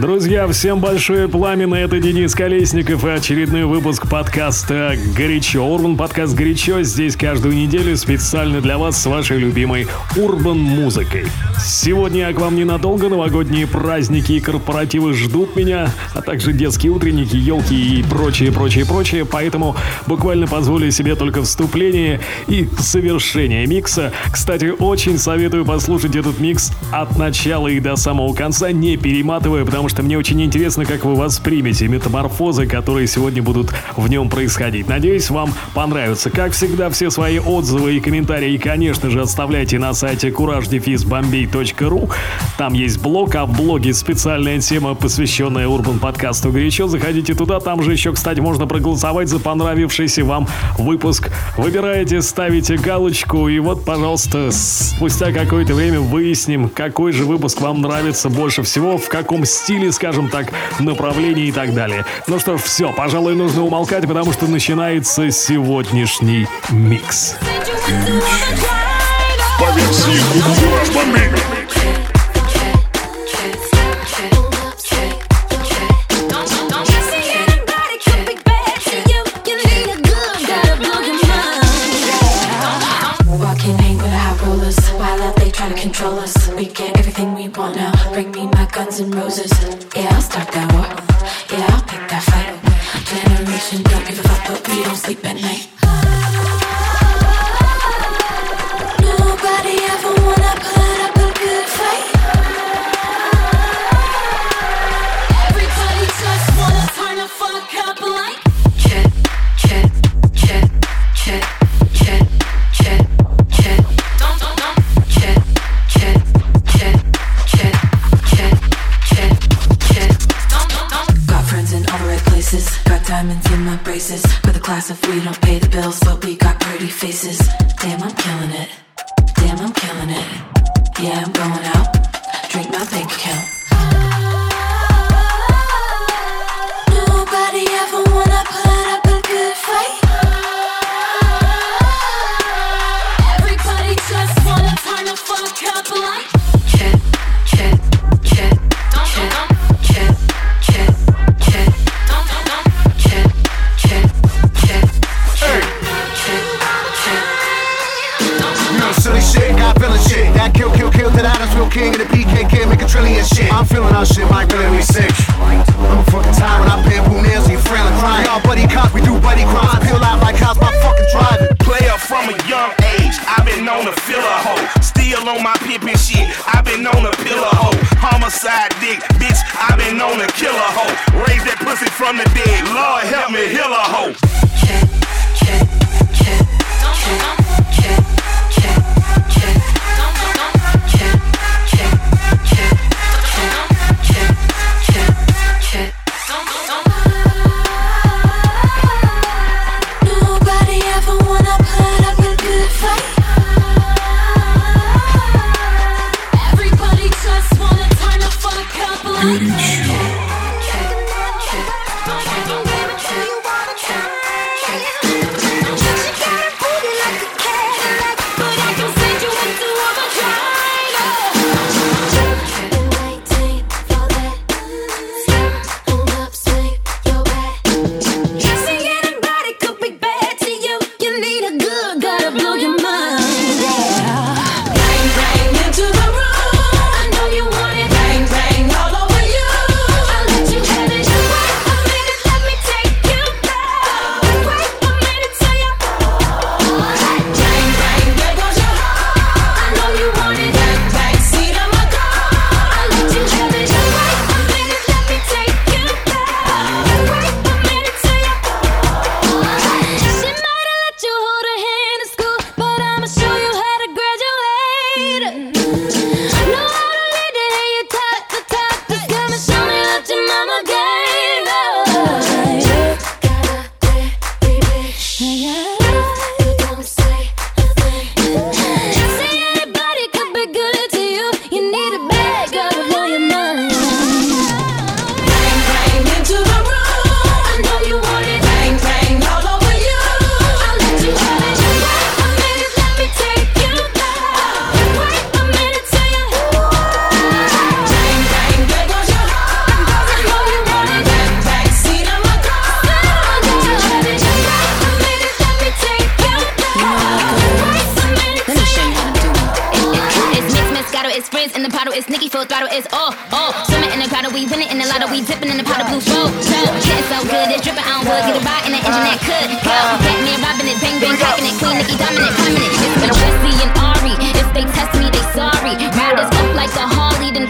Друзья, всем большое пламя, это Денис Колесников и очередной выпуск подкаста «Горячо». Урбан подкаст «Горячо» здесь каждую неделю специально для вас с вашей любимой урбан музыкой. Сегодня я к вам ненадолго, новогодние праздники и корпоративы ждут меня, а также детские утренники, елки и прочее, прочее, прочее, поэтому буквально позволю себе только вступление и совершение микса. Кстати, очень советую послушать этот микс от начала и до самого конца, не перематывая, потому что мне очень интересно, как вы воспримете метаморфозы, которые сегодня будут в нем происходить. Надеюсь, вам понравится. Как всегда, все свои отзывы и комментарии, конечно же, оставляйте на сайте couragedefisbombay.ru. Там есть блог, а в блоге специальная тема, посвященная Урбан подкасту «Горячо». Заходите туда, там же еще, кстати, можно проголосовать за понравившийся вам выпуск. Выбираете, ставите галочку, и вот, пожалуйста, спустя какое-то время выясним, какой же выпуск вам нравится больше всего, в каком стиле стиле, скажем так, направлении и так далее. Ну что ж, все, пожалуй, нужно умолкать, потому что начинается сегодняшний микс. По версии and roses. Yeah, I'll start that war. Yeah, I'll pick that fight. Generation don't give a fuck, but we don't sleep at night. class if we don't pay the bills,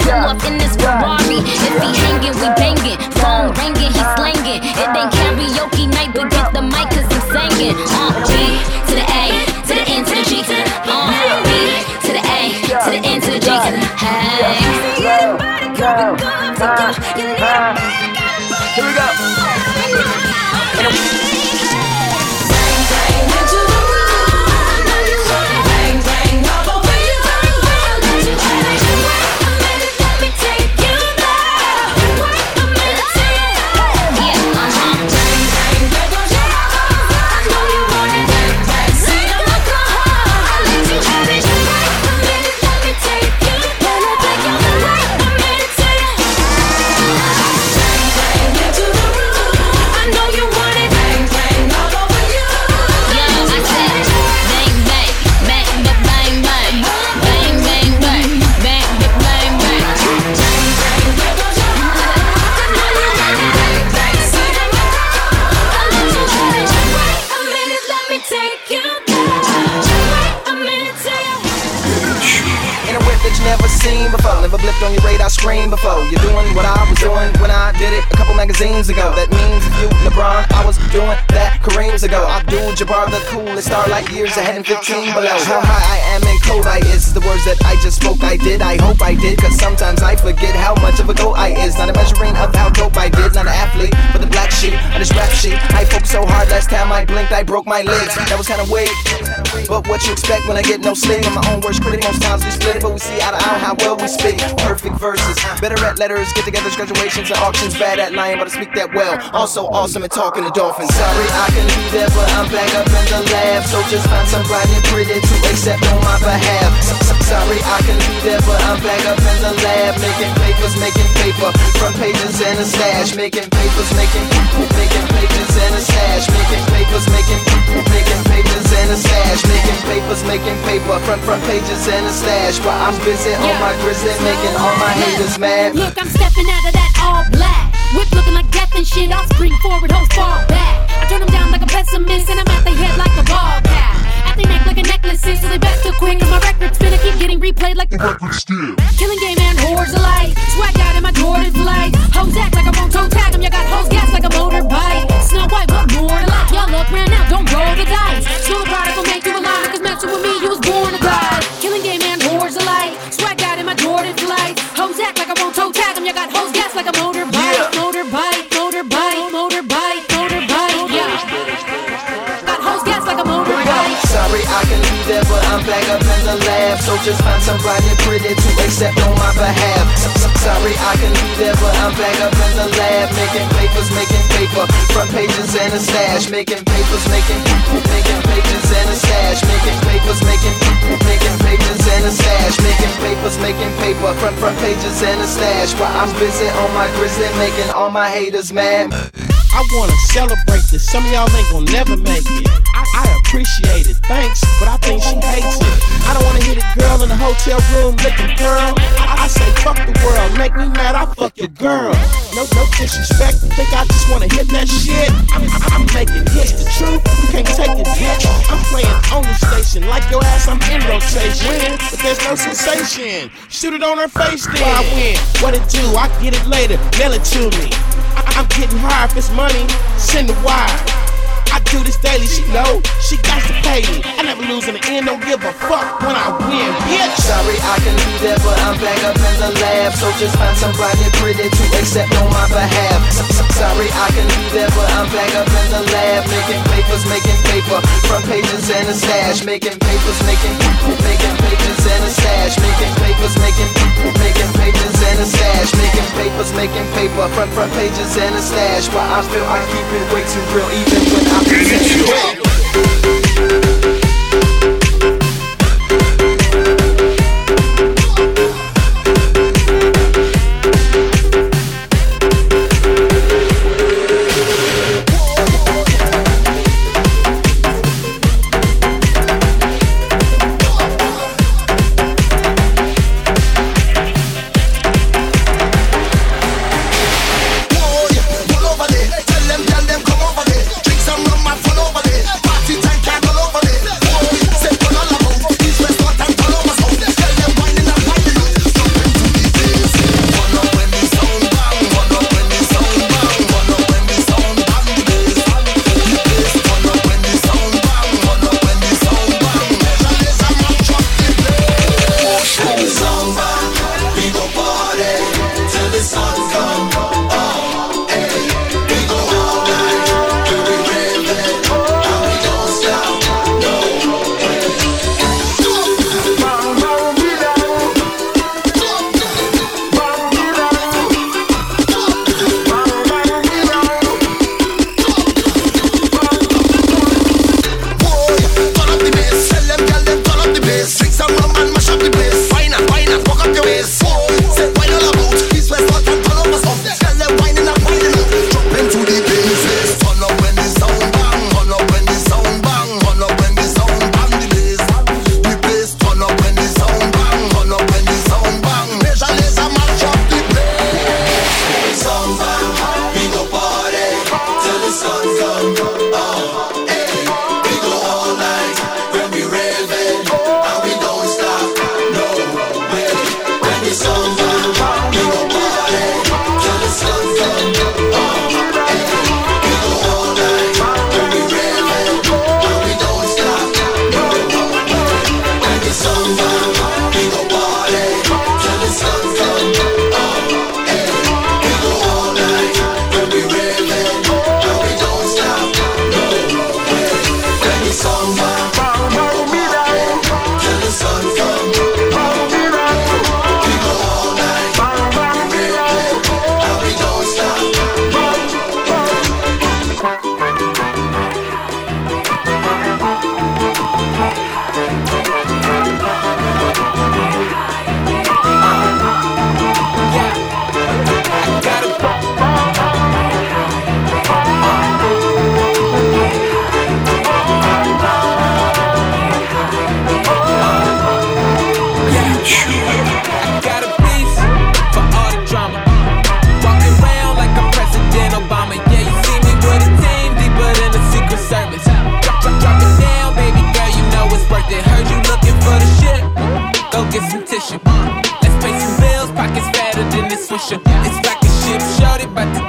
Pull off in this Ferrari. If he hanging, we banging. Before. You're doing what I was doing when I did it a couple magazines ago. That means you LeBron, I was doing that Kareem's ago. I Abdul Jabbar, the coolest star like years ahead and 15 below. How high I am in cold I is the words that I just spoke. I did, I hope I did, cause sometimes I forget how much of a go I is. Not a measuring of how dope I did. Not an athlete, but the black sheep of this rap sheet. I focused so hard last time I blinked, I broke my legs. That was kinda weird. But what you expect when I get no sleep? I'm my own worst critic. Most times we split it, but we see eye to eye how well we speak. Perfect verses, better at letters, get togethers, graduations, and auctions. Bad at lying, but I speak that well. Also awesome at talking to dolphins. Sorry I can be there, but I'm back up in the lab. So just find somebody pretty to accept on my behalf. Sorry I can be there, but I'm back up in the lab, making papers, making paper, front pages and a stash, making papers, making making papers and a stash, making papers, making making papers and a stash, making papers, making paper, front front pages and a stash. While I'm busy on my grizzly, making all my haters mad. Look, I'm stepping out of that all black. Whip looking like death and shit. I'll spring forward, hoes fall back. I turn them down like a pessimist, and I'm at their head like a ball cap. Their neck like a necklace, is, so they back too quick. Cause my record's finna keep getting replayed like the record still. Killing game and whores alike. Swag out in my Jordan flight. Hoes act like I won't toe tag them. You got hoes gas like a motorbike. Snow White, what more to like? Y'all look ran out, don't roll the dice. School product will make you a lie. Cause messing with me, you was born to die. Killing game and whores alike. Swag out in my Jordan flight. Hoes act like I won't toe tag them. You got hoes gas like a I'm back up in the lab. So just find somebody pretty to accept on my behalf. Sorry I can be there, but I'm back up in the lab, making papers, making paper, front pages and a stash, making papers, making making pages and a stash, making papers, making making pages and a stash, making papers, making paper, front front pages and a stash. While I'm busy on my grizzly, making all my haters mad. I wanna celebrate this. Some of y'all ain't gonna never make it. I, I appreciate it, thanks, but I think she hates it. I don't wanna hit a girl in the hotel room licking pearl. I, I say fuck the world, make me mad, I fuck your girl. No, no disrespect, think I just wanna hit that shit. I'm, I'm making hits, the truth, you can't take it, bitch. I'm playing on the station, like your ass, I'm in rotation. But there's no sensation. Shoot it on her face, then I win. What it do? I get it later, mail it to me. I- I'm getting high if it's money, send the wire. Do this daily, she know, she got to pay me. I never lose in the end, don't give a fuck when I win, bitch. Sorry I can be there, but I'm back up in the lab. So just find somebody pretty to accept on my behalf. Sorry I can be there, but I'm back up in the lab, making papers, making paper, front pages and a stash, making papers, making making pages and a stash, making papers, making making pages and a stash, making papers, making paper, front front pages and a stash. While I feel I keep it way too real, even when I'm talk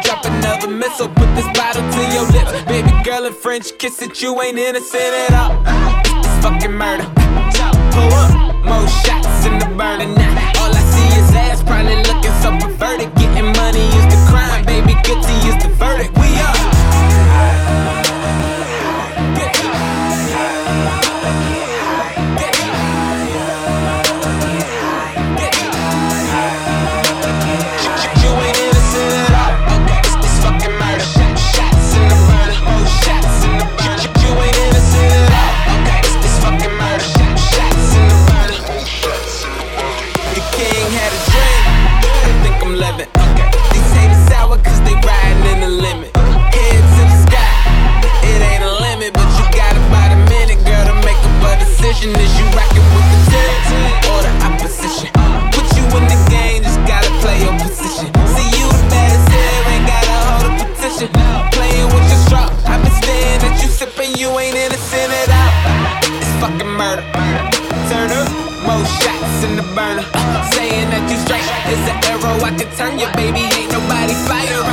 drop another missile. Put this bottle to your lips. Baby girl in French kiss it, you ain't innocent at all. It's fucking murder. Pull up, more shots in the burning now. All I see is ass, probably looking so perverted. Getting money is the crime, baby. Guilty is the verdict. I could turn your baby. Ain't nobody fire.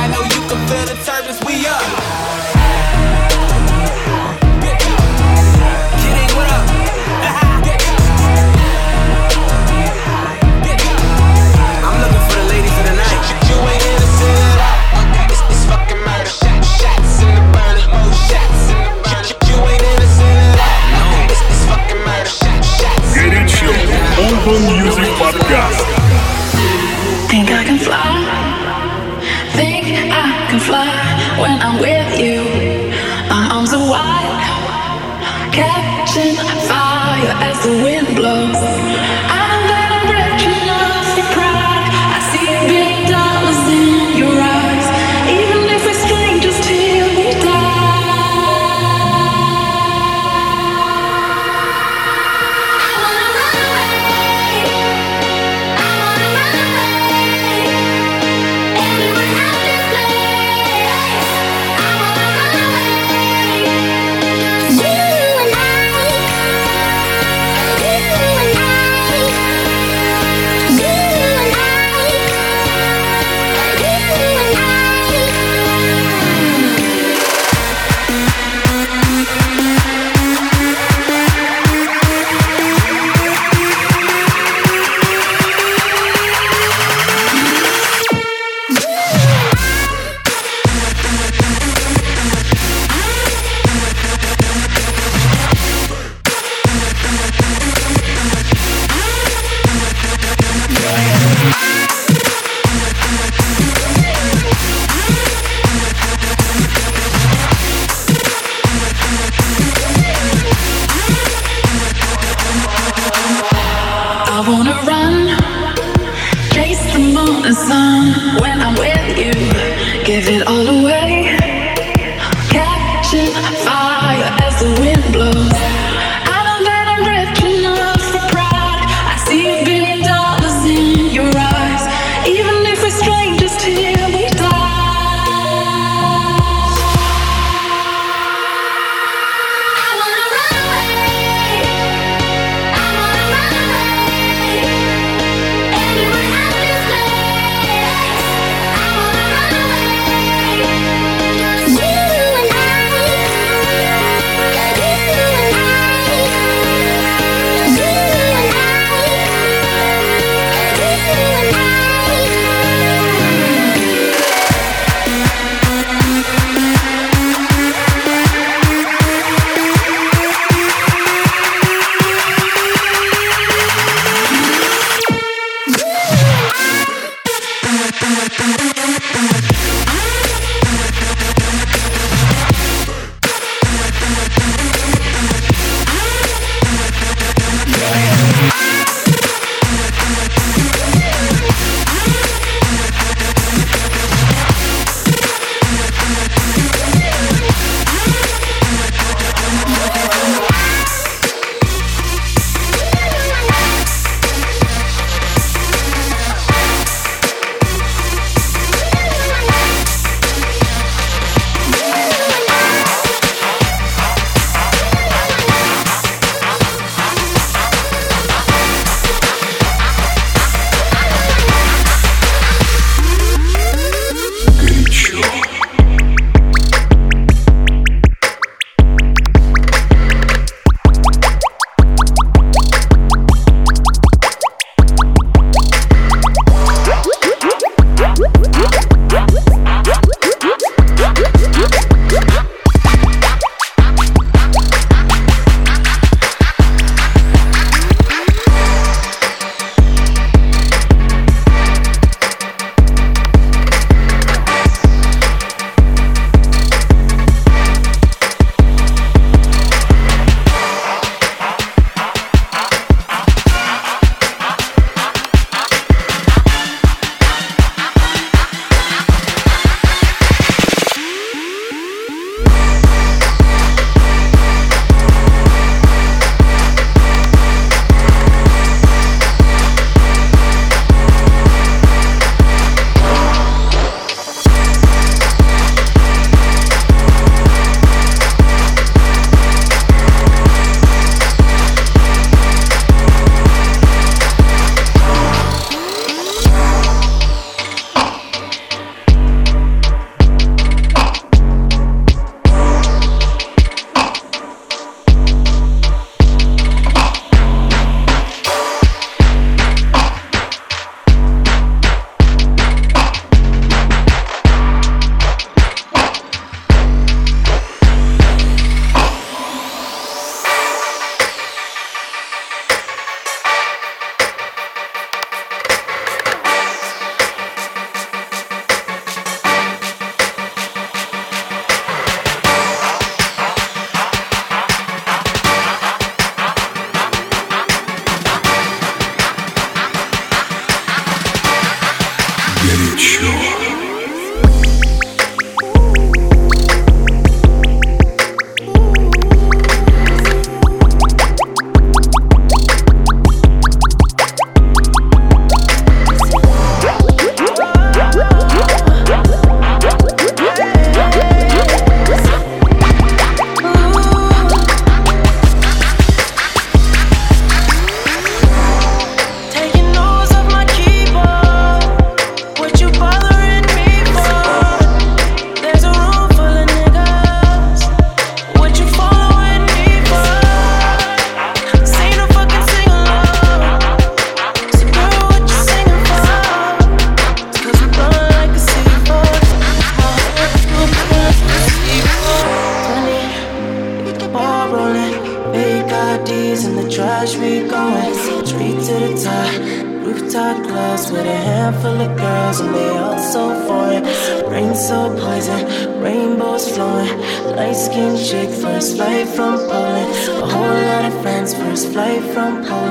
From Poland.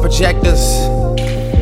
Projectors.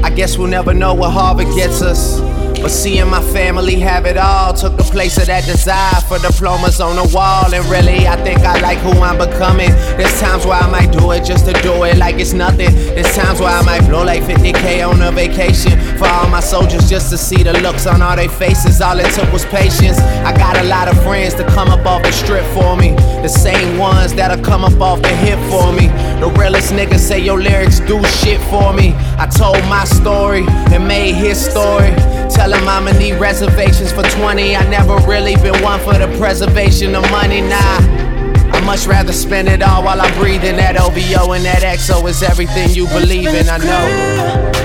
I guess we'll never know what Harvard gets us. But seeing my family have it all took the place of that desire for diplomas on the wall. And really, I think I like who I'm becoming. There's times where I might do it just to do it like it's nothing. There's times where I might blow like 50k on a vacation for all my soldiers just to see the looks on all their faces. All it took was patience. I got a lot of friends to come up off the strip for me. The same ones that'll come up off the hip for me. The realest niggas say your lyrics do shit for me. I told my story and made his story. Tell him I'ma need reservations for 20. I never really been one for the preservation of money, nah. I much rather spend it all while I'm breathing. That OVO and that XO is everything you believe in, I know.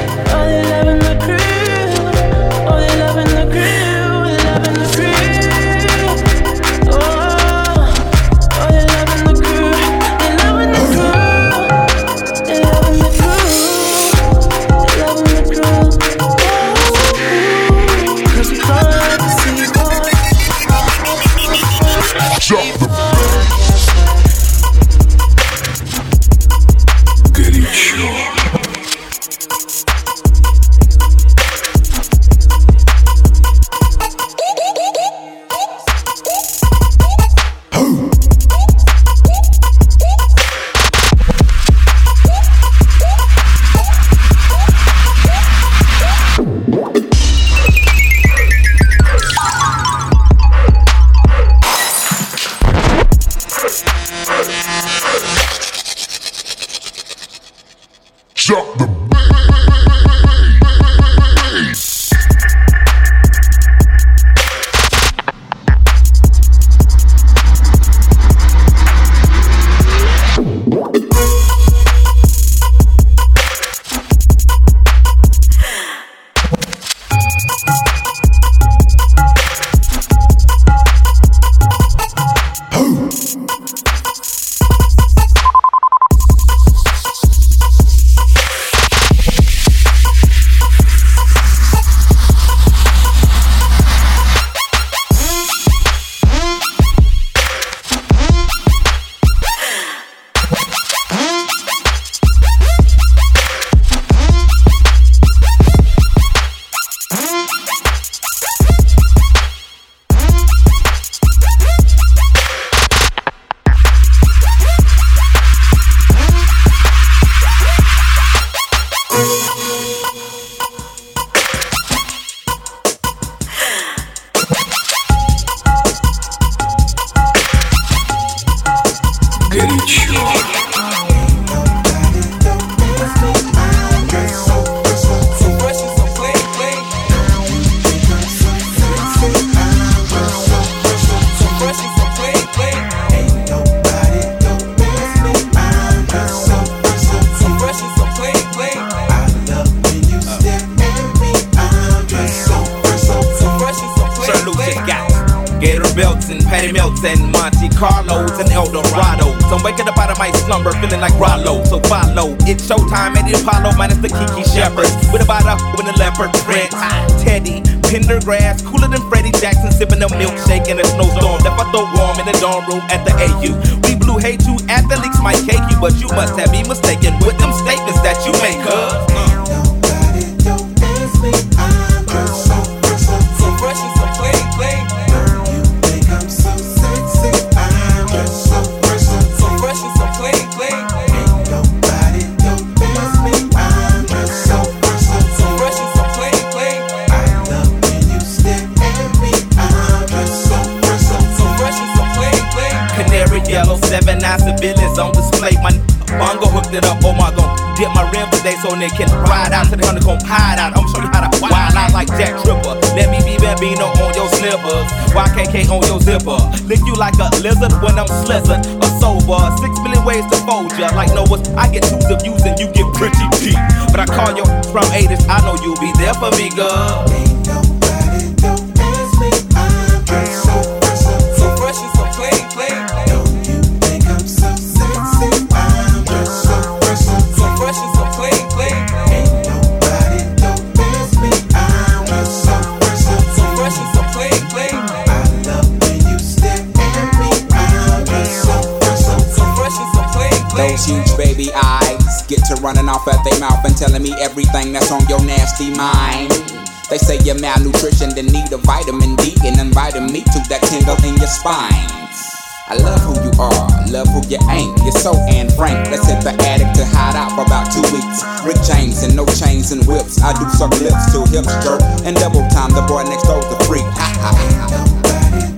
everything that's on your nasty mind. They say you're malnutrition, and need a vitamin D and inviting me to that tingle in your spine. I love who you are, love who you ain't. You're so and frank. Let's hit the attic to hide out for about two weeks. Rick James and no chains and whips. I do suck lips to hips jerk and double time. The boy next door the freak. Ha ha ha.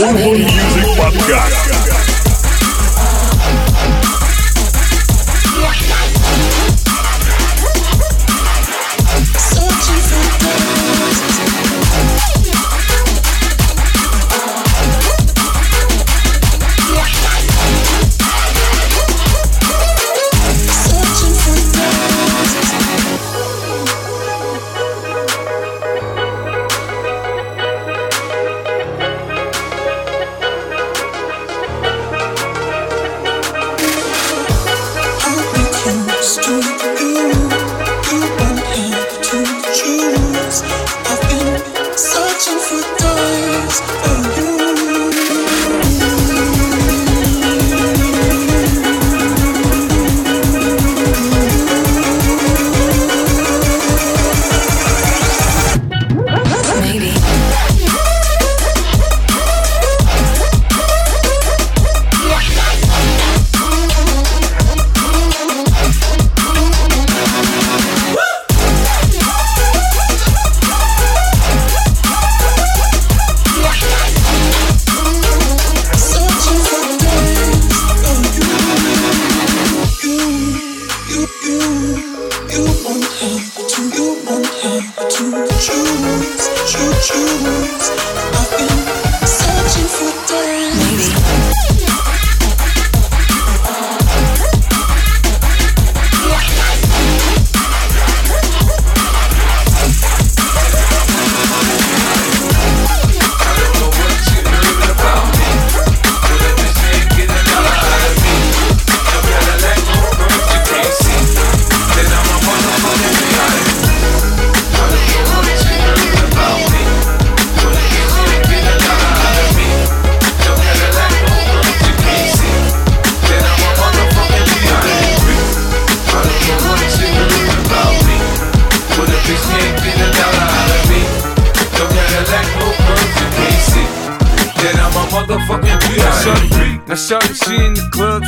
Club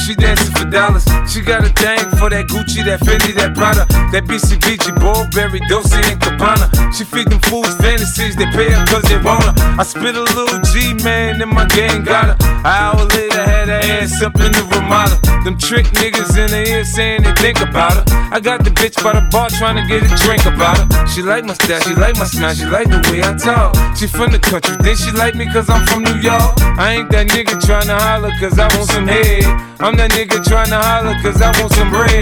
she dancing for dollars. She got a thing that Gucci, that Fendi, that Prada, that BCBG, Burberry, Dolce and Gabbana. She feed them fools fantasies, they pay her cause they want her. I spit a little G, man, and my gang got her. An hour later, had her ass up in the Ramada. Them trick niggas in the ear saying they think about her. I got the bitch by the bar trying to get a drink about her. She like my style, she like my smile, she like the way I talk. She from the country, then she like me cause I'm from New York. I ain't that nigga tryna holler cause I want some head. I'm that nigga tryna holler cause I want some bread.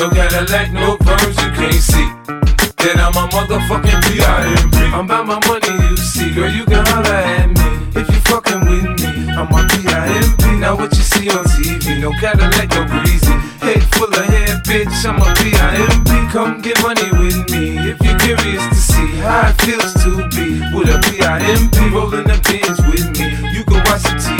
No Cadillac, no perms, you can't see. Then I'm a motherfucking P.I.M.P. I'm about my money, you see. Girl, you can holler at me if you fucking with me. I'm a P.I.M.P. Now what you see on TV, no Cadillac, no breezy. Head full of hair, bitch, I'm a P.I.M.P. Come get money with me if you're curious to see how it feels to be with a P.I.M.P. Rolling the bins with me. You can watch the TV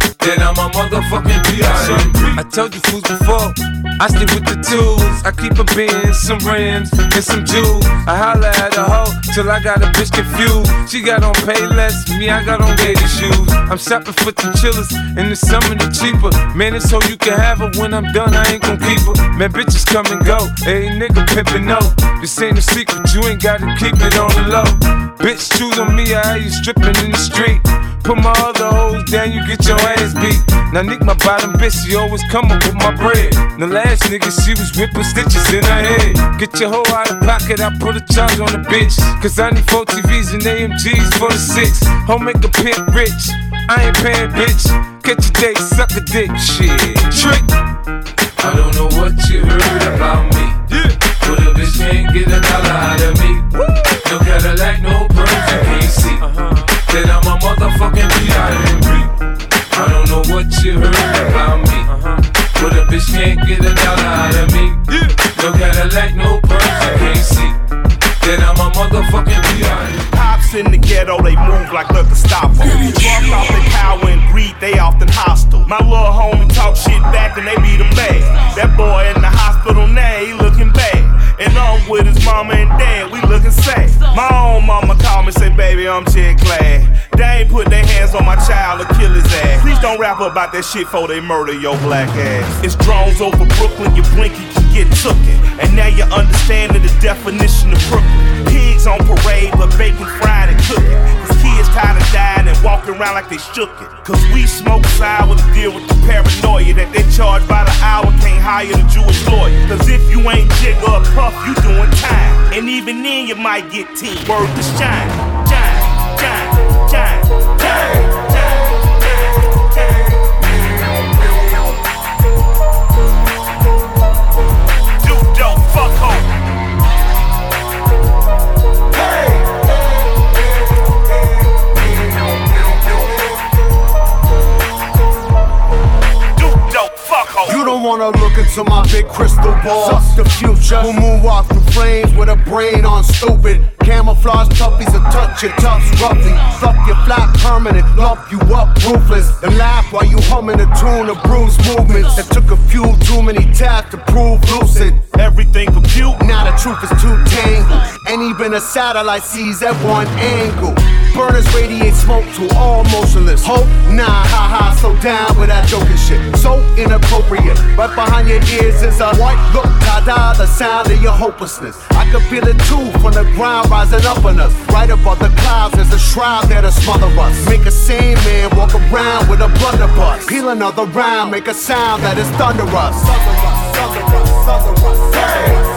Then I'm a motherfucking P.I.M.P. I told you fools before, I stick with the tools. I keep a bin, some rims, and some jewels. I holla at a hoe till I got a bitch confused. She got on pay less, me, I got on gator shoes. I'm shopping for the chillers, and the summer the cheaper. Man, it's so you can have her when I'm done, I ain't gon' keep her. Man, bitches come and go, hey nigga pimpin' no. This ain't a secret, you ain't gotta keep it on the low. Bitch, choose on me, I you stripping in the street. Put my other hoes down, you get your ass beat. Now Nick, my bottom bitch, she always come up with my bread. The last nigga, she was whipping stitches in her head. Get your hoe out of pocket, I put a charge on the bitch. Cause I need four TVs and AMGs for the six. Home make a pimp rich. I ain't paying, bitch. Catch a date, suck a dick, shit. Trick. I don't know what you heard about me. Yeah. But a bitch can't get a dollar out of me. No Cadillac, no perms, you can't see. Uh-huh. Then I'm a motherfucking P.I.M.P. I know what you heard about me. But a bitch can't get a dollar out of me. No Cadillac, no perms, you can't see. Then I'm a motherfucking P.I.M.P. Pops in the ghetto, they move like the Gestapo. Drunk off their power and greed, they often hostile. My little homie talk shit back and they beat him bad. That boy in the hospital now, he looking bad. And I'm with his mama and dad, we looking sad. Baby, I'm jet glad. They ain't put their hands on my child or kill his ass. Please don't rap about that shit before they murder your black ass. It's drones over Brooklyn, you blink, you get tooken. And now you're understanding the definition of Brooklyn. Pigs on parade, but bacon fried and cooking. Cause kids tired of dying and walking around like they shook it. Cause we smoke sour to deal with the paranoia that they charge by the hour, can't hire the Jewish lawyer. Cause if you ain't jigger or puff, you doing time. And even then you might get team. Word to shine, wanna look into my big crystal ball. Suck the future. We'll moonwalk through flames with a brain on stupid. Camouflage toughies will touch your tufts roughly. Fuck your flat permanent, lump you up ruthless. Then laugh while you humming a tune of bruised movements. That took a few too many taps to prove lucid. Everything compute, now the truth is too tangled. And even a satellite sees at one angle. Burners radiate smoke to all motionless. Hope, nah, haha, so down with that joking shit. So inappropriate. Right behind your ears is a white look, da da, the sound of your hopelessness. I can feel it too from the ground rising up on us. Right above the clouds, there's a shroud to smother us. Make a sane man walk around with a blunderbuss. Peel another round, make a sound that is thunderous. Thunderous, thunderous, thunderous. Hey.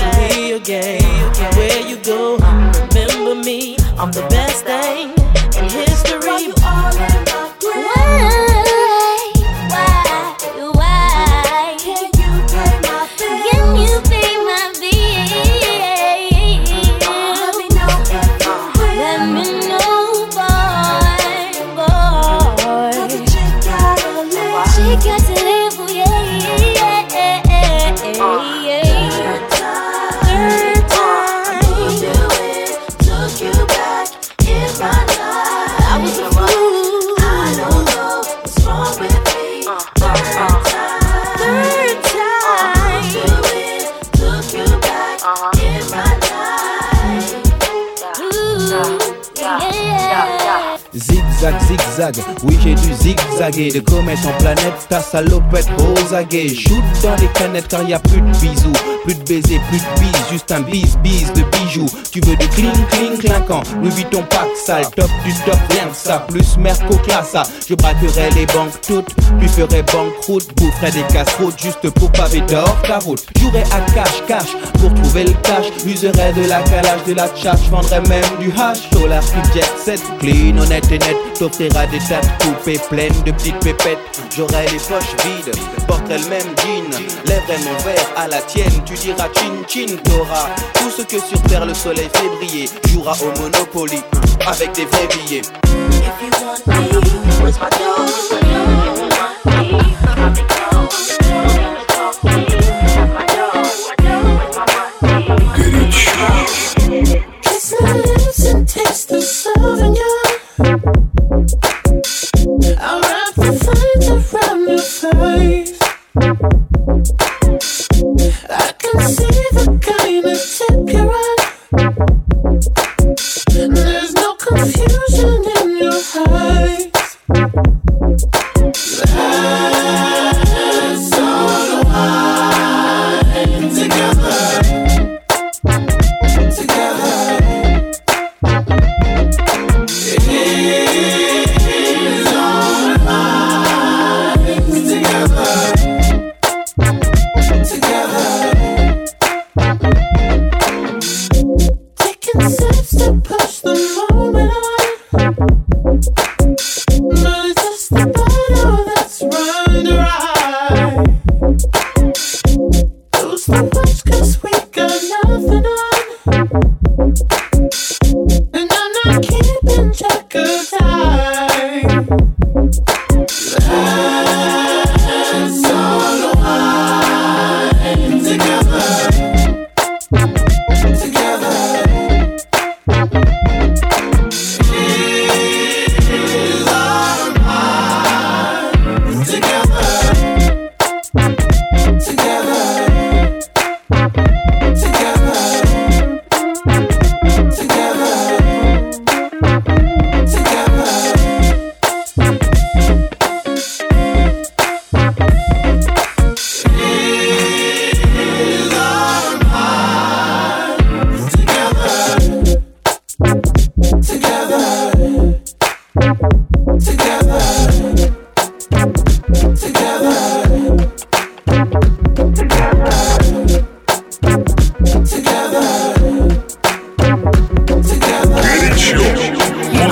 to me again. Where you go, remember me. I'm the best thing. Oui, j'ai dû zigzaguer de comète en planète. Ta salopette aguets. Shoot dans les canettes car y a plus de bisous. Plus de baisers, plus de bis, juste un bis bis de bijoux. Tu veux du cling cling clinquant, Louis ton pack sale, top du top, rien que ça, plus merco classa. Je braquerai les banques toutes, puis ferai banqueroute, boufferai des casseroutes juste pour paver d'or ta route. Jouerai à cash cash pour trouver le cash, userai de la calage, de la tchatch, vendrai même du hash. Solar jet set, clean, honnête et net, t'offrira des tas de coupées pleines de petites pépettes. J'aurai les poches vides, porterai le même jean, lèverai mon verre à la tienne tu diras chin chin t'auras Tout ce que sur terre le soleil fait briller Jouera au Monopoly avec des vrais billets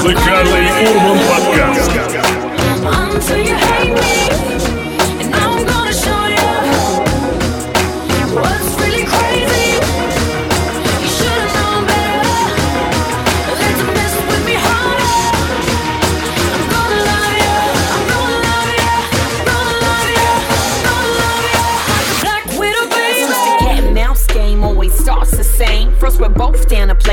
Музыкальный Урбан Подкаст.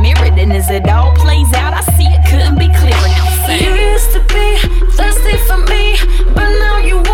mirrored, and as it all plays out, I see it couldn't be clearer. Now, you used to be thirsty for me, but now you.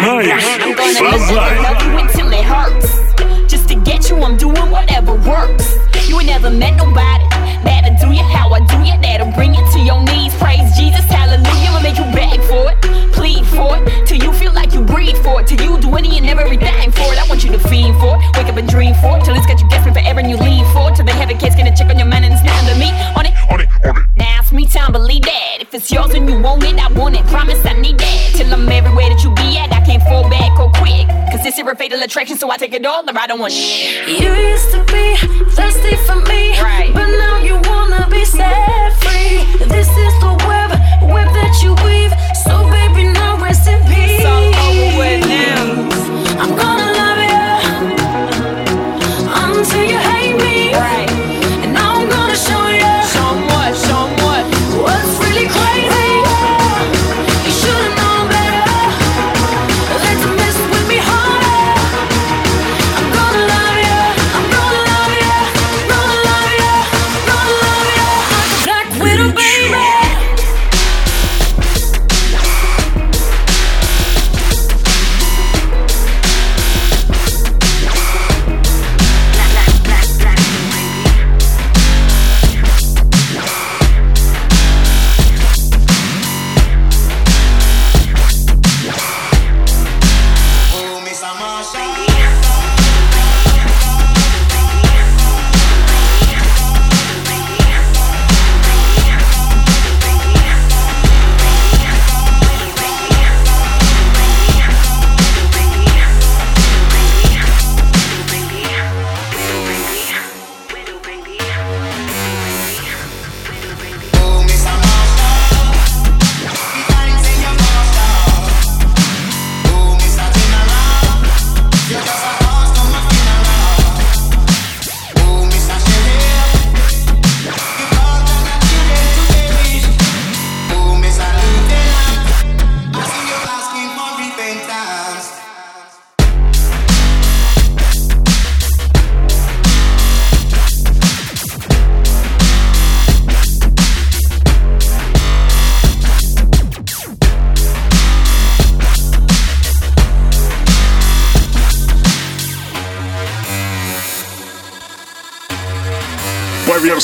знаешь, базар. Don't want shit. You used to be thirsty for me, right? But now you wanna be set free. This is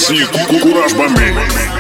Sim, Curaj Bambi.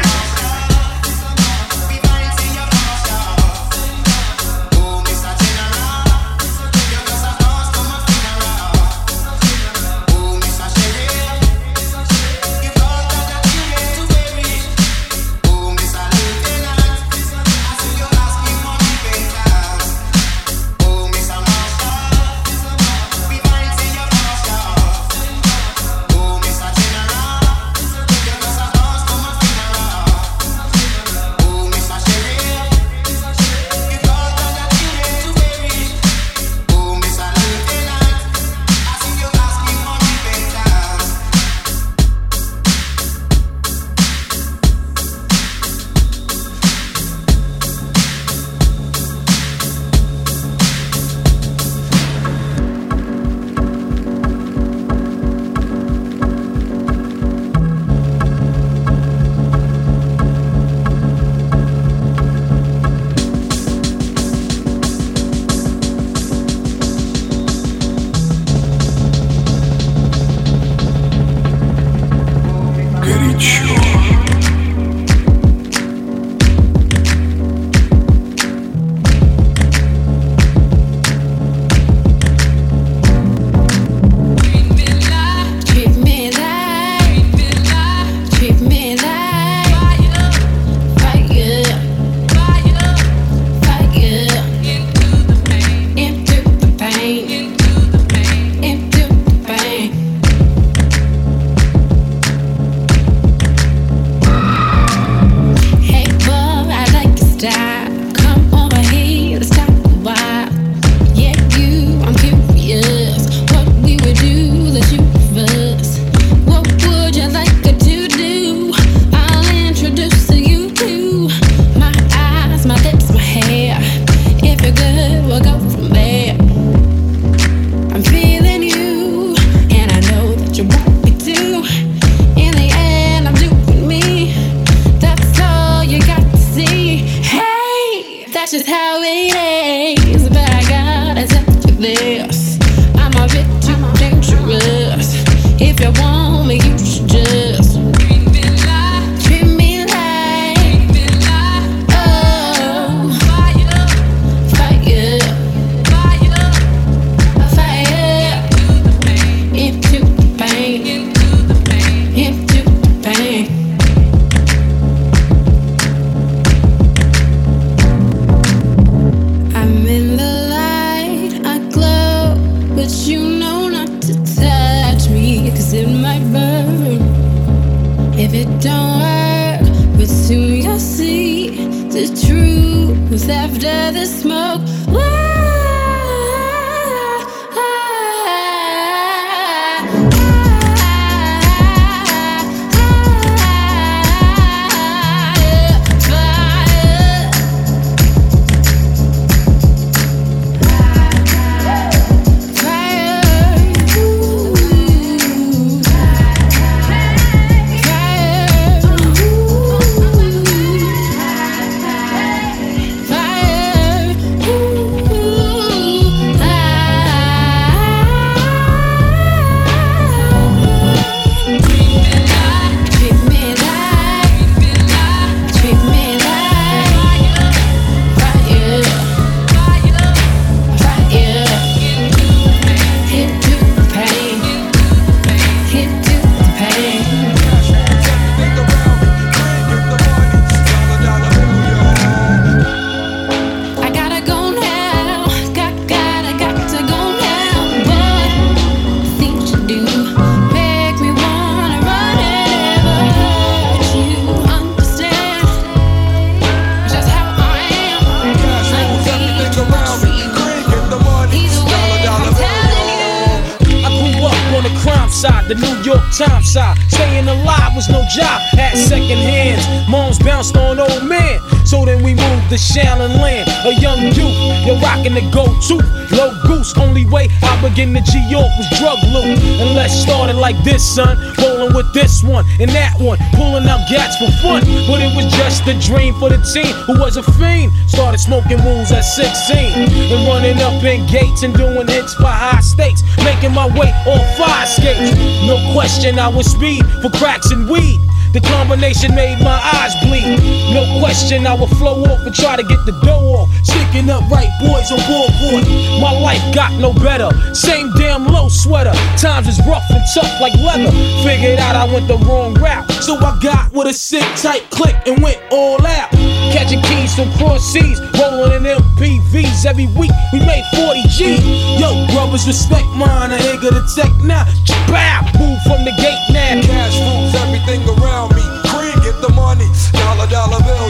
You're the go-to, low goose. Only way I began to G York was drug loot. And let's start it like this, son. Rolling with this one and that one, pulling out gats for fun. But it was just a dream for the teen who was a fiend. Started smoking wools at 16 and running up in gates and doing hits for high stakes. Making my way on fire skates. No question, I was speed for cracks and weed. The combination made my eyes bleed. No question, I would flow off and try to get the dough off. Sticking up right boys on board. My life got no better. Same damn low sweater. Times is rough and tough like leather. Figured out I went the wrong route. So I got with a sick tight click and went all out. Catching keys from cross seas, rolling in MPVs every week. We made 40 G. Yo, brothers, respect mine. I ain't gonna take now. Bow, move from the gate now. Cash rules everything around me. Cream, get the money. Dollar, dollar bill,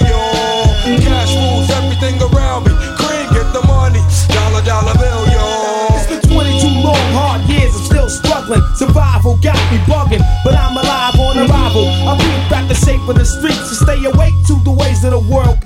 back the shape of the streets to stay awake to the ways of the world.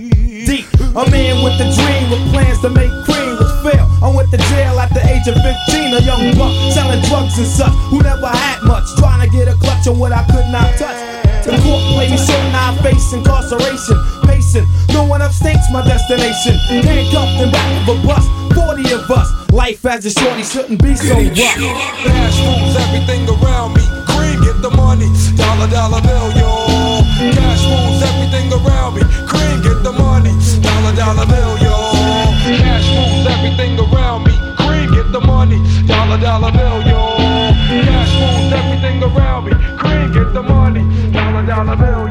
Deep, a man with a dream with plans to make cream was fail. I went to jail at the age of 15, a young buck selling drugs and such who never had much, trying to get a clutch on what I could not touch. The court played me so now I face incarceration. Pacing, no one upstates my destination. Handcuffed in back of a bus, 40 of us. Life as a shorty shouldn't be so rough. Cash rules everything around me. Cream, get the money. Dollar, dollar bill, yo. Cash rules everything around me. Cream, get the money. Dollar, dollar bill, yo. Cash rules everything around me. Cream, get the money. Dollar, dollar bill, yo. Cash rules everything around me. Cream, get the money. Dollar, dollar bill,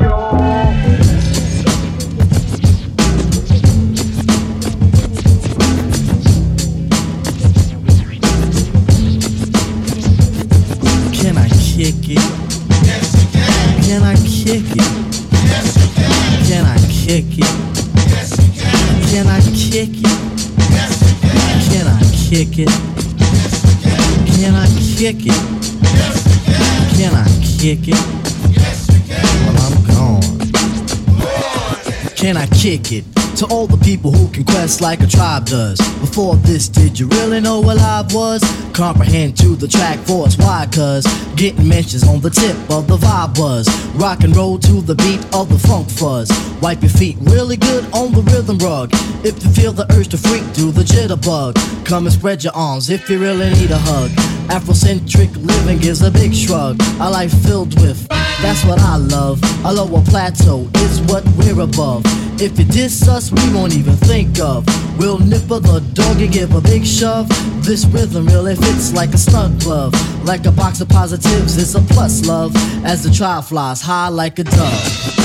I kick it? Kick it? Yes, can. Can I kick it? Yes, can. Can I kick it? Can I kick it? Yes, can. Can I kick it? Yes, can. Well, I'm gone. Can I kick it? To all the people who can quest like a tribe does. Before this, did you really know what live was? Comprehend to the track force. Why? Cause Getting mentions on the tip of the vibe was. Rock and roll to the beat of the funk fuzz. Wipe your feet really good on the rhythm rug. If you feel the urge to freak, do the jitterbug. Come and spread your arms if you really need a hug. Afrocentric living is a big shrug. A life filled with, that's what I love. A lower plateau is what we're above. If you diss us, we won't even think of. We'll nipper the dog and give a big shove. This rhythm really fits like a snug glove. Like a box of positives, it's a plus love. As the trial flies high like a dove.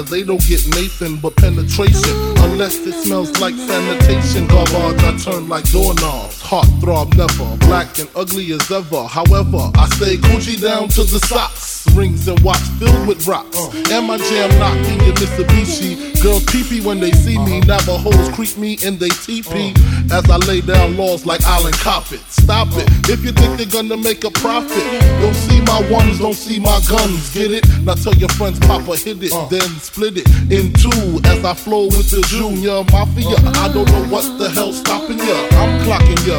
Cause they don't get Nathan but penetration. Unless it smells like sanitation. Garbage, I turn like doorknobs. Heart throb never, black and ugly as ever. However, I stay Gucci down to the socks. Rings and watch filled with rocks. Uh-huh. And my jam knocking your Mitsubishi. Girls pee when they see me. Uh-huh. Navajos creep me in they teepee. Uh-huh. As I lay down laws like Island Coppet. Stop it. If you think they're gonna make a profit, don't see my ones, don't see my guns. Get it? Now tell your friends, Papa hit it, then split it in two. As I flow with the Junior Mafia, I don't know what the hell's stopping ya. I'm clocking ya,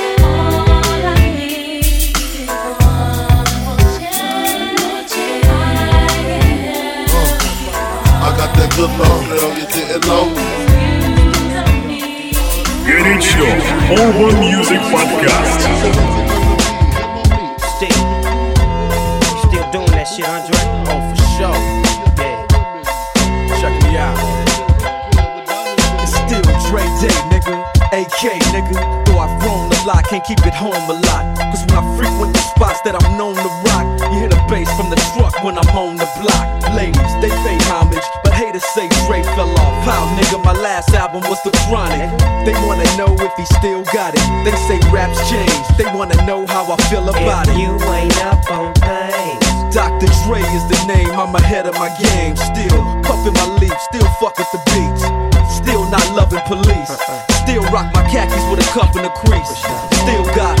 good long, girl, you didn't know. Get it show, Urban Music Podcast. Still, still doing that shit, Andre? Oh, for sure. Yeah. Check me out. It's still Dre Day, nigga. AK, nigga. Though I've grown a lot, can't keep it home a lot. Cause when I frequent the spots that I'm known to rock, you hear the bass from the truck when I'm on the block. Late say Dre fell off. How, nigga, my last album was The Chronic. They wanna know if he still got it. They say raps change, they wanna know how I feel about If it. you ain't up on things. Dr. Dre is the name, I'm ahead of my game. Still puffin' my leaf, still fuck with the beats. Still not loving police. Still rock my khakis with a cuff and a crease. Still got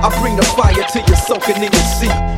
I bring the fire till you're soaking in your seat.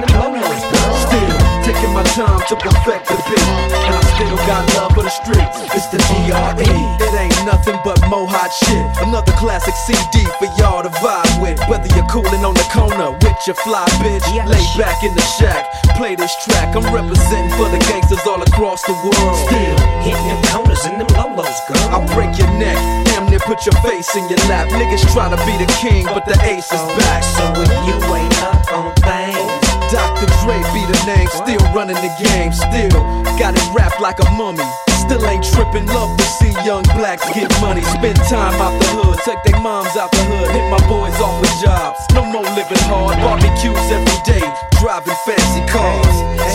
them lolos, girl. Still taking my time to perfect the beat, and I still got love for the streets. It's the D.R.E. It ain't nothing but mo hot shit. Another classic CD for y'all to vibe with. Whether you're cooling on the corner with your fly bitch, lay back in the shack, play this track. I'm representing for the gangsters all across the world. Still hitting them corners and them lolos, girl. I'll break your neck, damn near put your face in your lap. Niggas try to be the king, but the ace is back. So if the game, still got it wrapped like a mummy. Still ain't tripping, love to see young blacks get money. Spend time out the hood, take their moms out the hood, hit my boys off with jobs. No more living hard, barbecues every day, driving fancy cars.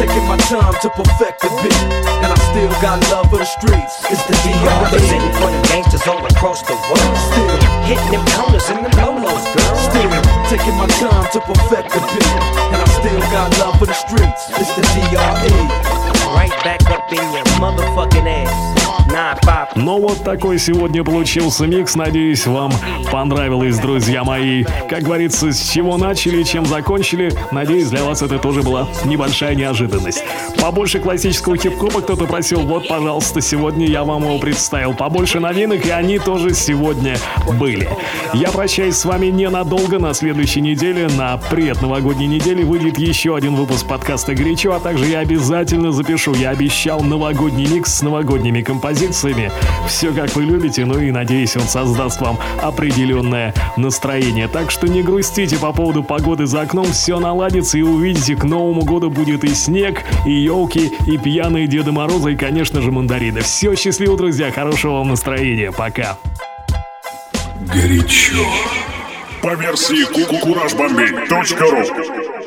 taking my time to perfect the beat, and I still got love for the streets. It's the D.R.E. representing for the gangsters all across the world. Still hitting them corners and them lolos, girl. Still taking my time to perfect the beat, and I still got love for the streets. It's the D.R.E. Right back up in your motherfucking ass. Ну вот такой сегодня получился микс. Надеюсь, вам понравилось, друзья мои. Как говорится, с чего начали, чем закончили. Надеюсь, для вас это тоже была небольшая неожиданность. Побольше классического хип-хопа кто-то просил. Вот, пожалуйста, сегодня я вам его представил. Побольше новинок, и они тоже сегодня были. Я прощаюсь с вами ненадолго. На следующей неделе, на предновогодней неделе, выйдет еще один выпуск подкаста «Горячо», а также я обязательно запишу. Я обещал новогодний микс с новогодними композициями. Все как вы любите, ну и надеюсь, он создаст вам определенное настроение. Так что не грустите по поводу погоды за окном, все наладится и увидите, к Новому году будет и снег, и елки, и пьяные Деда Мороза, и, конечно же, мандарины. Все, счастливо, друзья, хорошего вам настроения, пока. Горячо. По версии кукуражбомбей.ру